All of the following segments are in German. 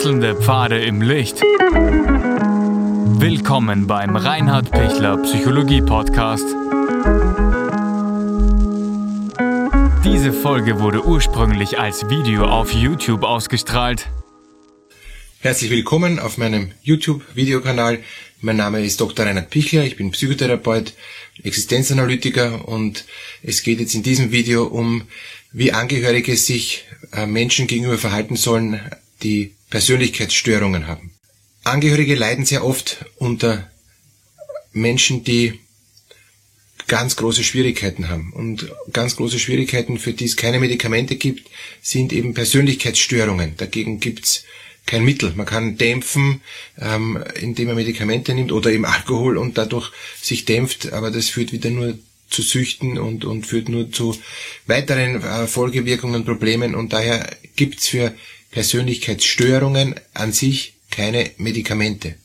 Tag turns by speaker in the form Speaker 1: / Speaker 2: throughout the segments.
Speaker 1: Wechselnde Pfade im Licht. Willkommen beim Reinhard Pichler Psychologie Podcast. Diese Folge wurde ursprünglich als Video auf YouTube ausgestrahlt.
Speaker 2: Herzlich willkommen auf meinem YouTube-Videokanal. Mein Name ist Dr. Reinhard Pichler, ich bin Psychotherapeut, Existenzanalytiker und es geht jetzt in diesem Video um, wie Angehörige sich äh, Menschen gegenüber verhalten sollen, die Persönlichkeitsstörungen haben. Angehörige leiden sehr oft unter Menschen, die ganz große Schwierigkeiten haben. Und ganz große Schwierigkeiten, für die es keine Medikamente gibt, sind eben Persönlichkeitsstörungen. Dagegen gibt's kein Mittel. Man kann dämpfen, ähm, indem man Medikamente nimmt oder eben Alkohol und dadurch sich dämpft, aber das führt wieder nur zu Süchten und, und führt nur zu weiteren äh, Folgewirkungen, Problemen und daher gibt's für Persönlichkeitsstörungen an sich keine Medikamente.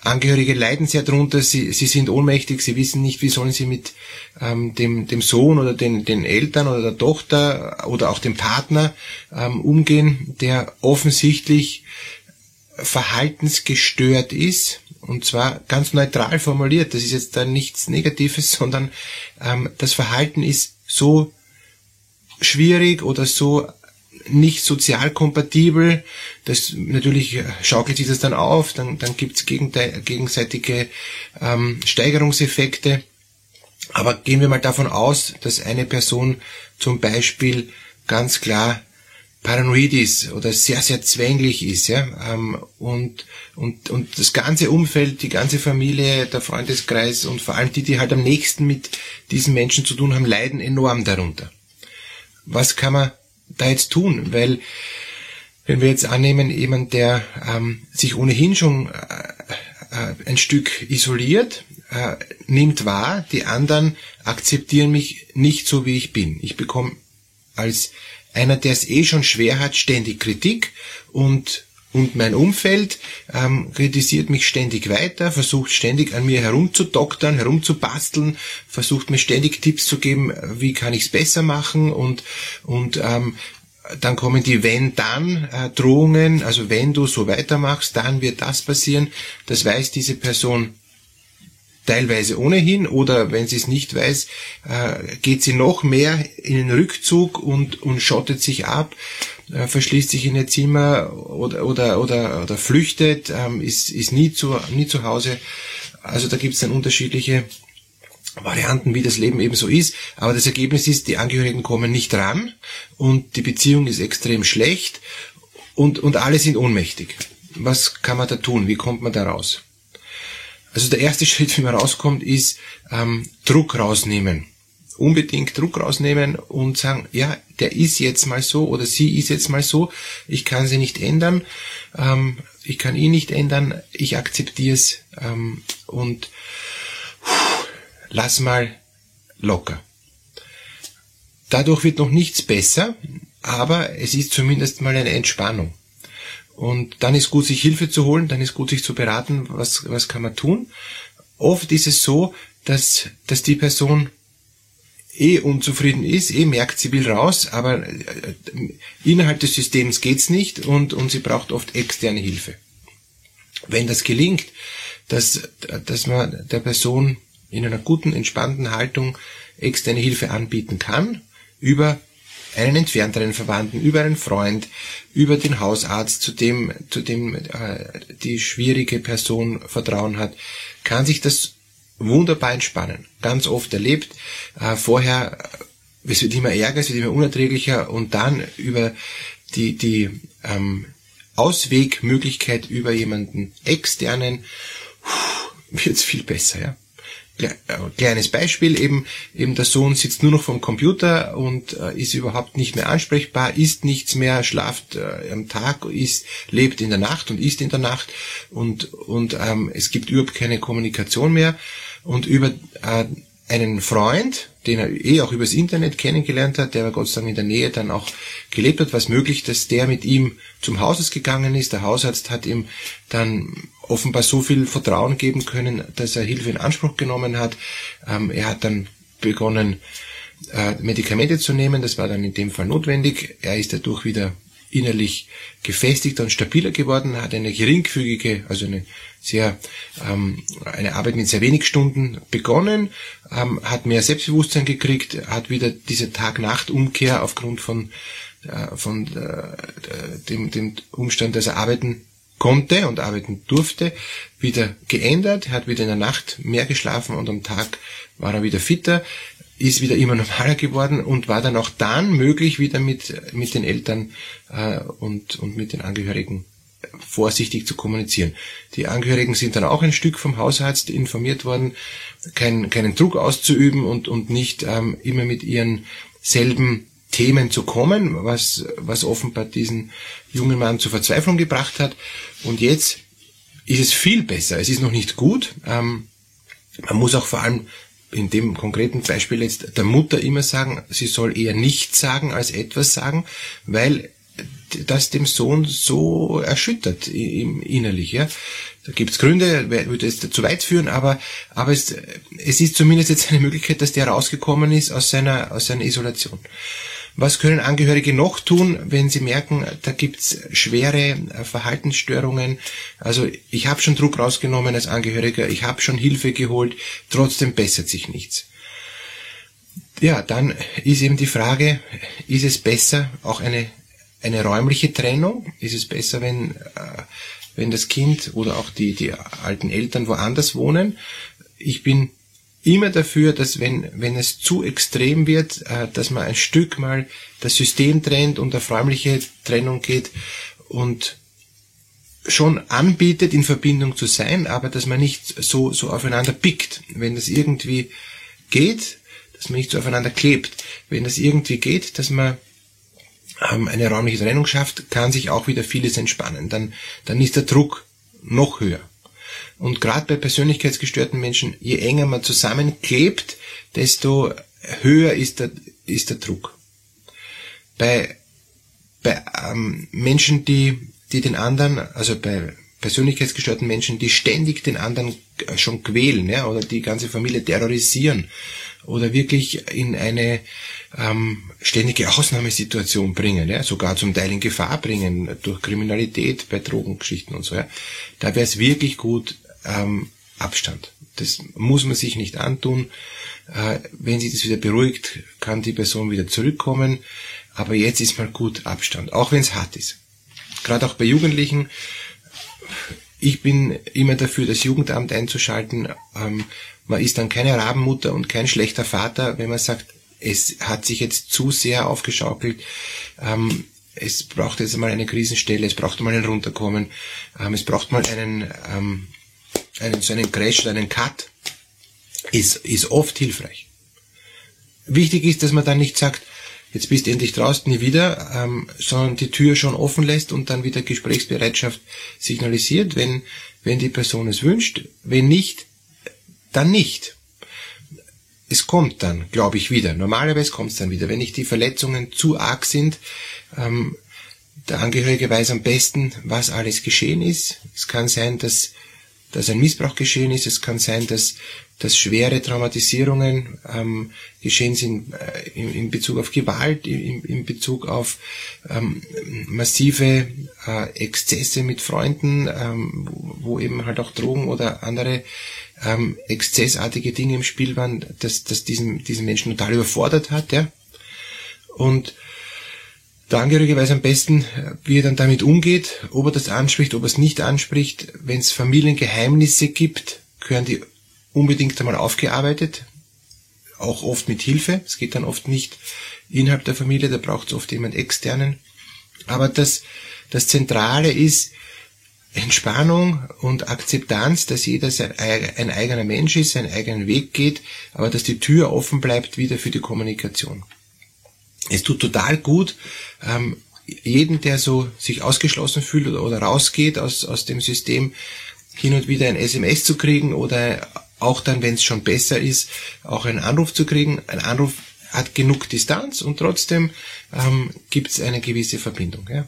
Speaker 2: Angehörige leiden sehr darunter, sie, sie sind ohnmächtig, sie wissen nicht, wie sollen sie mit ähm, dem, dem Sohn oder den, den Eltern oder der Tochter oder auch dem Partner ähm, umgehen, der offensichtlich verhaltensgestört ist und zwar ganz neutral formuliert. Das ist jetzt da nichts Negatives, sondern ähm, das Verhalten ist so schwierig oder so nicht sozial kompatibel. Das natürlich schaukelt sich das dann auf, dann, dann gibt es gegenseitige ähm, Steigerungseffekte. Aber gehen wir mal davon aus, dass eine Person zum Beispiel ganz klar paranoid ist oder sehr, sehr zwänglich ist, ja, ähm, und, und, und das ganze Umfeld, die ganze Familie, der Freundeskreis und vor allem die, die halt am nächsten mit diesen Menschen zu tun haben, leiden enorm darunter. Was kann man da jetzt tun? Weil wenn wir jetzt annehmen, jemand, der ähm, sich ohnehin schon äh, äh, ein Stück isoliert, äh, nimmt wahr, die anderen akzeptieren mich nicht so, wie ich bin. Ich bekomme als einer, der es eh schon schwer hat, ständig Kritik und und mein Umfeld ähm, kritisiert mich ständig weiter, versucht ständig an mir herumzudoktern, herumzubasteln, versucht mir ständig Tipps zu geben, wie kann ich es besser machen und, und ähm, dann kommen die wenn-dann äh, also wenn du so weitermachst, dann wird das passieren. Das weiß diese Person teilweise ohnehin oder wenn sie es nicht weiß, äh, geht sie noch mehr in den Rückzug und, und schottet sich ab äh, verschließt sich in ihr Zimmer oder, oder, oder, oder flüchtet, ähm, ist, ist nie, zu, nie zu Hause. Also da gibt es dann unterschiedliche Varianten, wie das Leben eben so ist. Aber das Ergebnis ist, die Angehörigen kommen nicht ran und die Beziehung ist extrem schlecht und, und alle sind ohnmächtig. Was kann man da tun? Wie kommt man da raus? Also der erste Schritt, wie man rauskommt, ist ähm, Druck rausnehmen unbedingt Druck rausnehmen und sagen, ja, der ist jetzt mal so oder sie ist jetzt mal so, ich kann sie nicht ändern, ähm, ich kann ihn nicht ändern, ich akzeptiere es ähm, und pff, lass mal locker. Dadurch wird noch nichts besser, aber es ist zumindest mal eine Entspannung. Und dann ist gut, sich Hilfe zu holen, dann ist gut, sich zu beraten, was, was kann man tun. Oft ist es so, dass, dass die Person eh unzufrieden ist, eh merkt, sie will raus, aber äh, innerhalb des Systems geht's nicht und, und sie braucht oft externe Hilfe. Wenn das gelingt, dass, dass man der Person in einer guten, entspannten Haltung externe Hilfe anbieten kann, über einen entfernteren Verwandten, über einen Freund, über den Hausarzt, zu dem, zu dem äh, die schwierige Person Vertrauen hat, kann sich das wunderbar entspannen. Ganz oft erlebt. Äh, vorher, äh, es wird immer ärger, es wird immer unerträglicher und dann über die, die ähm, Auswegmöglichkeit über jemanden externen wird es viel besser, ja. Äh, kleines Beispiel, eben, eben der Sohn sitzt nur noch vom Computer und äh, ist überhaupt nicht mehr ansprechbar, isst nichts mehr, schlaft äh, am Tag, ist, lebt in der Nacht und isst in der Nacht und, und ähm, es gibt überhaupt keine Kommunikation mehr und über äh, einen Freund, den er eh auch übers Internet kennengelernt hat, der aber Gott sei Dank in der Nähe dann auch gelebt hat, was möglich, dass der mit ihm zum Hausarzt gegangen ist. Der Hausarzt hat ihm dann offenbar so viel Vertrauen geben können, dass er Hilfe in Anspruch genommen hat. Ähm, er hat dann begonnen, äh, Medikamente zu nehmen. Das war dann in dem Fall notwendig. Er ist dadurch wieder innerlich gefestigter und stabiler geworden, hat eine geringfügige, also eine sehr ähm, eine Arbeit mit sehr wenig Stunden begonnen, ähm, hat mehr Selbstbewusstsein gekriegt, hat wieder diese Tag-Nacht-Umkehr aufgrund von äh, von äh, dem, dem Umstand, dass er arbeiten konnte und arbeiten durfte, wieder geändert, hat wieder in der Nacht mehr geschlafen und am Tag war er wieder fitter, ist wieder immer normaler geworden und war dann auch dann möglich, wieder mit, mit den Eltern äh, und, und mit den Angehörigen vorsichtig zu kommunizieren. Die Angehörigen sind dann auch ein Stück vom Hausarzt informiert worden, kein, keinen Druck auszuüben und, und nicht ähm, immer mit ihren selben Themen zu kommen, was, was offenbar diesen jungen Mann zur Verzweiflung gebracht hat. Und jetzt ist es viel besser. Es ist noch nicht gut. Ähm, man muss auch vor allem in dem konkreten Beispiel jetzt der Mutter immer sagen, sie soll eher nichts sagen als etwas sagen, weil das dem Sohn so erschüttert im innerlich. Ja. Da gibt's Gründe, würde es zu weit führen, aber, aber es, es ist zumindest jetzt eine Möglichkeit, dass der rausgekommen ist aus seiner, aus seiner Isolation. Was können Angehörige noch tun, wenn sie merken, da gibt's schwere äh, Verhaltensstörungen? Also ich habe schon Druck rausgenommen als Angehöriger, ich habe schon Hilfe geholt, trotzdem bessert sich nichts. Ja, dann ist eben die Frage, ist es besser, auch eine, eine räumliche Trennung? Ist es besser, wenn, äh, wenn das Kind oder auch die, die alten Eltern woanders wohnen? Ich bin immer dafür, dass wenn, wenn es zu extrem wird, äh, dass man ein Stück mal das System trennt und auf räumliche Trennung geht und schon anbietet, in Verbindung zu sein, aber dass man nicht so, so aufeinander pickt. Wenn das irgendwie geht, dass man nicht so aufeinander klebt. Wenn das irgendwie geht, dass man ähm, eine räumliche Trennung schafft, kann sich auch wieder vieles entspannen. Dann, dann ist der Druck noch höher. Und gerade bei persönlichkeitsgestörten Menschen, je enger man zusammenklebt, desto höher ist der, ist der Druck. Bei, bei ähm, Menschen, die, die den anderen, also bei persönlichkeitsgestörten Menschen, die ständig den anderen schon quälen, ja, oder die ganze Familie terrorisieren oder wirklich in eine ähm, ständige Ausnahmesituation bringen, ja, sogar zum Teil in Gefahr bringen durch Kriminalität bei Drogengeschichten und so. Ja. Da wäre es wirklich gut, ähm, Abstand. Das muss man sich nicht antun. Äh, wenn sich das wieder beruhigt, kann die Person wieder zurückkommen. Aber jetzt ist mal gut Abstand, auch wenn es hart ist. Gerade auch bei Jugendlichen. Ich bin immer dafür, das Jugendamt einzuschalten. Ähm, man ist dann keine Rabenmutter und kein schlechter Vater, wenn man sagt, es hat sich jetzt zu sehr aufgeschaukelt. Ähm, es braucht jetzt mal eine Krisenstelle, es braucht mal ein Runterkommen, ähm, es braucht mal einen ähm, einen, so einen Crash, einen Cut, ist, ist oft hilfreich. Wichtig ist, dass man dann nicht sagt, jetzt bist du endlich draußen, nie wieder, ähm, sondern die Tür schon offen lässt und dann wieder Gesprächsbereitschaft signalisiert, wenn, wenn die Person es wünscht. Wenn nicht, dann nicht. Es kommt dann, glaube ich, wieder. Normalerweise kommt es dann wieder. Wenn nicht die Verletzungen zu arg sind, ähm, der Angehörige weiß am besten, was alles geschehen ist. Es kann sein, dass dass ein Missbrauch geschehen ist. Es kann sein, dass, dass schwere Traumatisierungen ähm, geschehen sind äh, in, in, Bezug auf Gewalt, in, in Bezug auf ähm, massive äh, Exzesse mit Freunden, ähm, wo eben halt auch Drogen oder andere ähm, exzessartige Dinge im Spiel waren, dass, dass diesen, diesen Menschen total überfordert hat. Ja? Und der Angehörige weiß am besten, wie er dann damit umgeht, ob er das anspricht, ob er es nicht anspricht. Wenn es Familiengeheimnisse gibt, gehören die unbedingt einmal aufgearbeitet, auch oft mit Hilfe. Es geht dann oft nicht innerhalb der Familie, da braucht es oft jemand externen. Aber das, das Zentrale ist Entspannung und Akzeptanz, dass jeder sein, ein eigener Mensch ist, seinen eigenen Weg geht, aber dass die Tür offen bleibt wieder für die Kommunikation. Es tut total gut, ähm, jeden, der so sich ausgeschlossen fühlt oder, oder rausgeht aus, aus dem System, hin und wieder ein SMS zu kriegen oder auch dann, wenn es schon besser ist, auch einen Anruf zu kriegen. Ein Anruf hat genug Distanz und trotzdem ähm, gibt es eine gewisse Verbindung. Ja?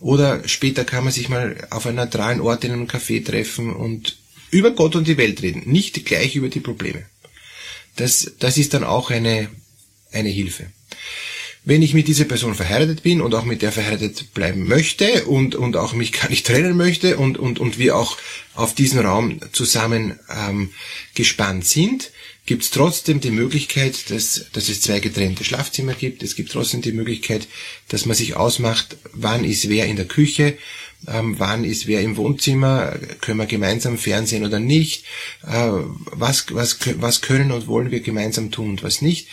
Speaker 2: Oder später kann man sich mal auf einem neutralen Ort in einem Café treffen und über Gott und die Welt reden, nicht gleich über die Probleme. Das, das ist dann auch eine, eine Hilfe. Wenn ich mit dieser Person verheiratet bin und auch mit der verheiratet bleiben möchte und, und auch mich gar nicht trennen möchte und, und, und wir auch auf diesen Raum zusammen ähm, gespannt sind, gibt es trotzdem die Möglichkeit, dass, dass es zwei getrennte Schlafzimmer gibt. Es gibt trotzdem die Möglichkeit, dass man sich ausmacht, wann ist wer in der Küche, wann ist wer im Wohnzimmer, können wir gemeinsam fernsehen oder nicht, äh, was, was, was können und wollen wir gemeinsam tun und was nicht.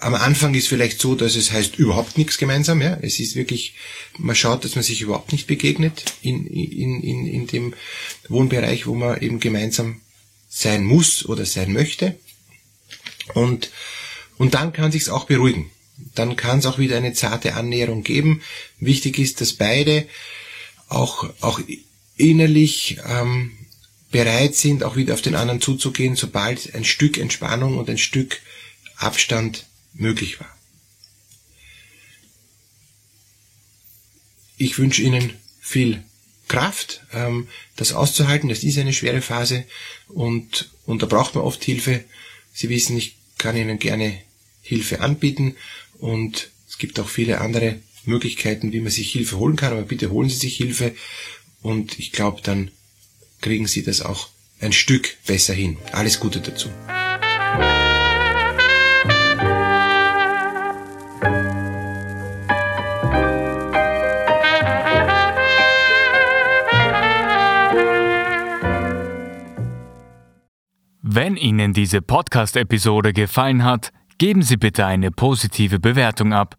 Speaker 2: Am Anfang ist vielleicht so, dass es heißt überhaupt nichts gemeinsam. Ja? Es ist wirklich, man schaut, dass man sich überhaupt nicht begegnet in, in, in, in dem Wohnbereich, wo man eben gemeinsam sein muss oder sein möchte. Und, und dann kann sich's auch beruhigen. Dann kann es auch wieder eine zarte Annäherung geben. Wichtig ist, dass beide auch, auch innerlich ähm, bereit sind, auch wieder auf den anderen zuzugehen, sobald ein Stück Entspannung und ein Stück Abstand möglich war. Ich wünsche Ihnen viel Kraft, ähm, das auszuhalten. Das ist eine schwere Phase und, und da braucht man oft Hilfe. Sie wissen, ich kann Ihnen gerne Hilfe anbieten und es gibt auch viele andere Möglichkeiten, wie man sich Hilfe holen kann, aber bitte holen Sie sich Hilfe und ich glaube, dann kriegen Sie das auch ein Stück besser hin. Alles Gute dazu.
Speaker 1: Wenn Ihnen diese Podcast-Episode gefallen hat, geben Sie bitte eine positive Bewertung ab.